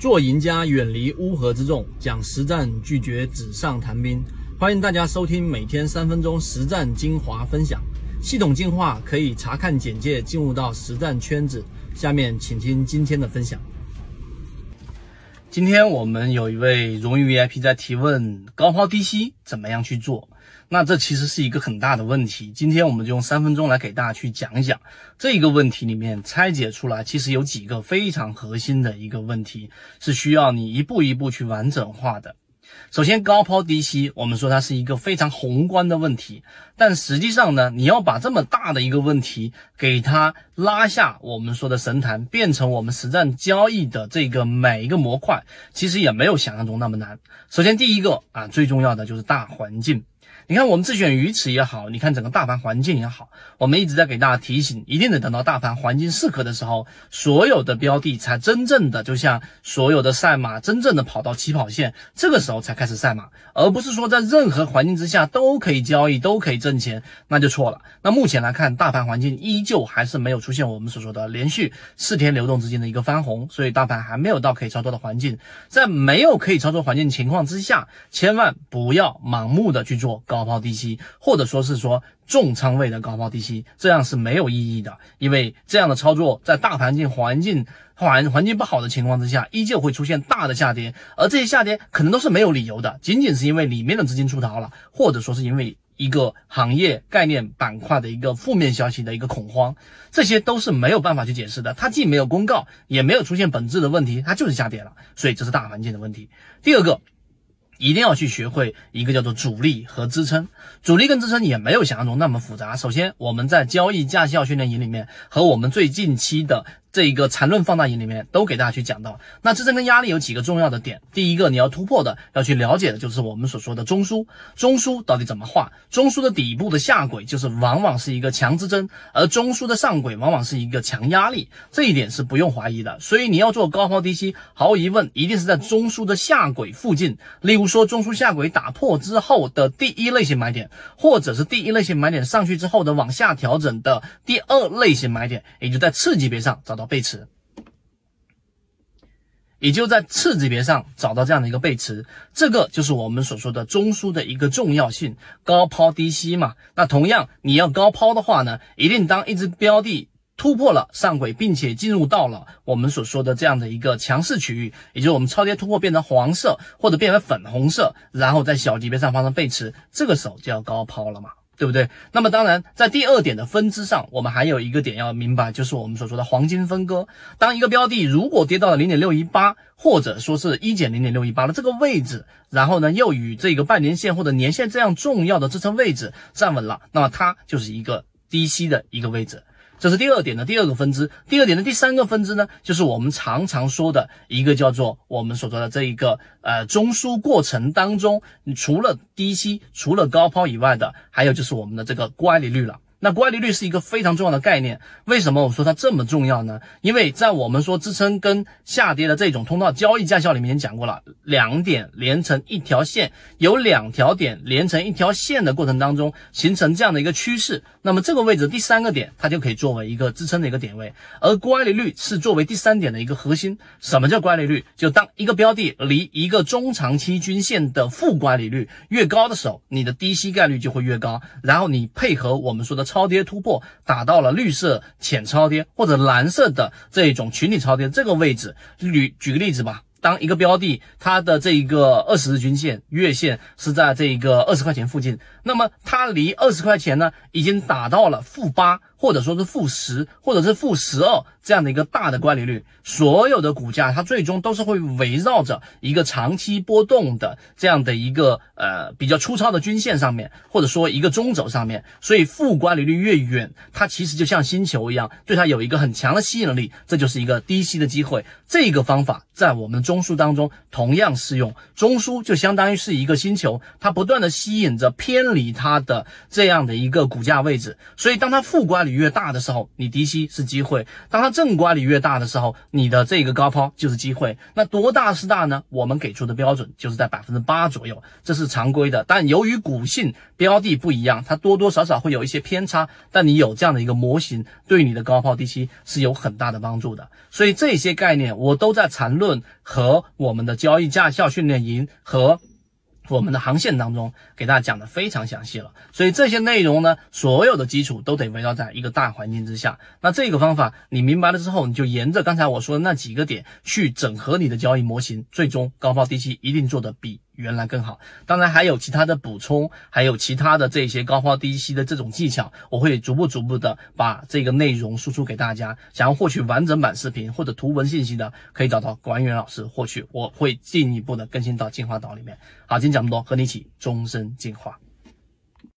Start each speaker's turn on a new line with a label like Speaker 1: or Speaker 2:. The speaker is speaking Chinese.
Speaker 1: 做赢家，远离乌合之众，讲实战，拒绝纸上谈兵。欢迎大家收听每天三分钟实战精华分享，系统进化可以查看简介进入到实战圈子。下面请听今天的分享。今天我们有一位荣誉 VIP 在提问：高抛低吸怎么样去做？那这其实是一个很大的问题。今天我们就用三分钟来给大家去讲一讲这一个问题里面拆解出来，其实有几个非常核心的一个问题，是需要你一步一步去完整化的。首先，高抛低吸，我们说它是一个非常宏观的问题，但实际上呢，你要把这么大的一个问题给它拉下，我们说的神坛，变成我们实战交易的这个每一个模块，其实也没有想象中那么难。首先，第一个啊，最重要的就是大环境。你看，我们自选鱼池也好，你看整个大盘环境也好，我们一直在给大家提醒，一定得等到大盘环境适可的时候，所有的标的才真正的就像所有的赛马，真正的跑到起跑线，这个时候才开始赛马，而不是说在任何环境之下都可以交易，都可以挣钱，那就错了。那目前来看，大盘环境依旧还是没有出现我们所说的连续四天流动资金的一个翻红，所以大盘还没有到可以操作的环境。在没有可以操作环境情况之下，千万不要盲目的去做高。高抛低吸，或者说是说重仓位的高抛低吸，这样是没有意义的，因为这样的操作在大盘境环境环环境不好的情况之下，依旧会出现大的下跌，而这些下跌可能都是没有理由的，仅仅是因为里面的资金出逃了，或者说是因为一个行业概念板块的一个负面消息的一个恐慌，这些都是没有办法去解释的，它既没有公告，也没有出现本质的问题，它就是下跌了，所以这是大环境的问题。第二个。一定要去学会一个叫做主力和支撑，主力跟支撑也没有想象中那么复杂。首先，我们在交易驾校训练营里面和我们最近期的。这一个缠论放大营里面都给大家去讲到，那支撑跟压力有几个重要的点。第一个你要突破的，要去了解的就是我们所说的中枢，中枢到底怎么画？中枢的底部的下轨就是往往是一个强支撑，而中枢的上轨往往是一个强压力，这一点是不用怀疑的。所以你要做高抛低吸，毫无疑问一定是在中枢的下轨附近。例如说中枢下轨打破之后的第一类型买点，或者是第一类型买点上去之后的往下调整的第二类型买点，也就在次级别上找到。到背驰，也就在次级别上找到这样的一个背驰，这个就是我们所说的中枢的一个重要性，高抛低吸嘛。那同样，你要高抛的话呢，一定当一只标的突破了上轨，并且进入到了我们所说的这样的一个强势区域，也就是我们超跌突破变成黄色或者变为粉红色，然后在小级别上发生背驰，这个时候就要高抛了嘛。对不对？那么当然，在第二点的分支上，我们还有一个点要明白，就是我们所说的黄金分割。当一个标的如果跌到了零点六一八，或者说是一减零点六一八的这个位置，然后呢又与这个半年线或者年线这样重要的支撑位置站稳了，那么它就是一个低吸的一个位置。这是第二点的第二个分支，第二点的第三个分支呢，就是我们常常说的一个叫做我们所说的这一个呃中枢过程当中，除了低吸、除了高抛以外的，还有就是我们的这个乖离率了。那乖离率是一个非常重要的概念，为什么我说它这么重要呢？因为在我们说支撑跟下跌的这种通道交易驾校里面讲过了，两点连成一条线，有两条点连成一条线的过程当中形成这样的一个趋势，那么这个位置第三个点它就可以作为一个支撑的一个点位，而乖离率是作为第三点的一个核心。什么叫乖离率？就当一个标的离一个中长期均线的负乖离率越高的时候，你的低吸概率就会越高，然后你配合我们说的。超跌突破打到了绿色浅超跌或者蓝色的这种群体超跌这个位置，举举个例子吧，当一个标的它的这一个二十日均线月线是在这一个二十块钱附近，那么它离二十块钱呢已经打到了负八。或者说是负十，或者是负十二这样的一个大的乖离率，所有的股价它最终都是会围绕着一个长期波动的这样的一个呃比较粗糙的均线上面，或者说一个中轴上面。所以负乖离率越远，它其实就像星球一样，对它有一个很强的吸引力，这就是一个低吸的机会。这个方法在我们中枢当中同样适用，中枢就相当于是一个星球，它不断的吸引着偏离它的这样的一个股价位置，所以当它负乖离。越大的时候，你低吸是机会；当它正乖离越大的时候，你的这个高抛就是机会。那多大是大呢？我们给出的标准就是在百分之八左右，这是常规的。但由于股性标的不一样，它多多少少会有一些偏差。但你有这样的一个模型，对你的高抛低吸是有很大的帮助的。所以这些概念我都在缠论和我们的交易驾校训练营和。我们的航线当中给大家讲的非常详细了，所以这些内容呢，所有的基础都得围绕在一个大环境之下。那这个方法你明白了之后，你就沿着刚才我说的那几个点去整合你的交易模型，最终高抛低吸一定做的比。原来更好，当然还有其他的补充，还有其他的这些高抛低吸的这种技巧，我会逐步逐步的把这个内容输出给大家。想要获取完整版视频或者图文信息的，可以找到管理员老师获取，我会进一步的更新到进化岛里面。好，今天讲这么多，和你一起终身进化。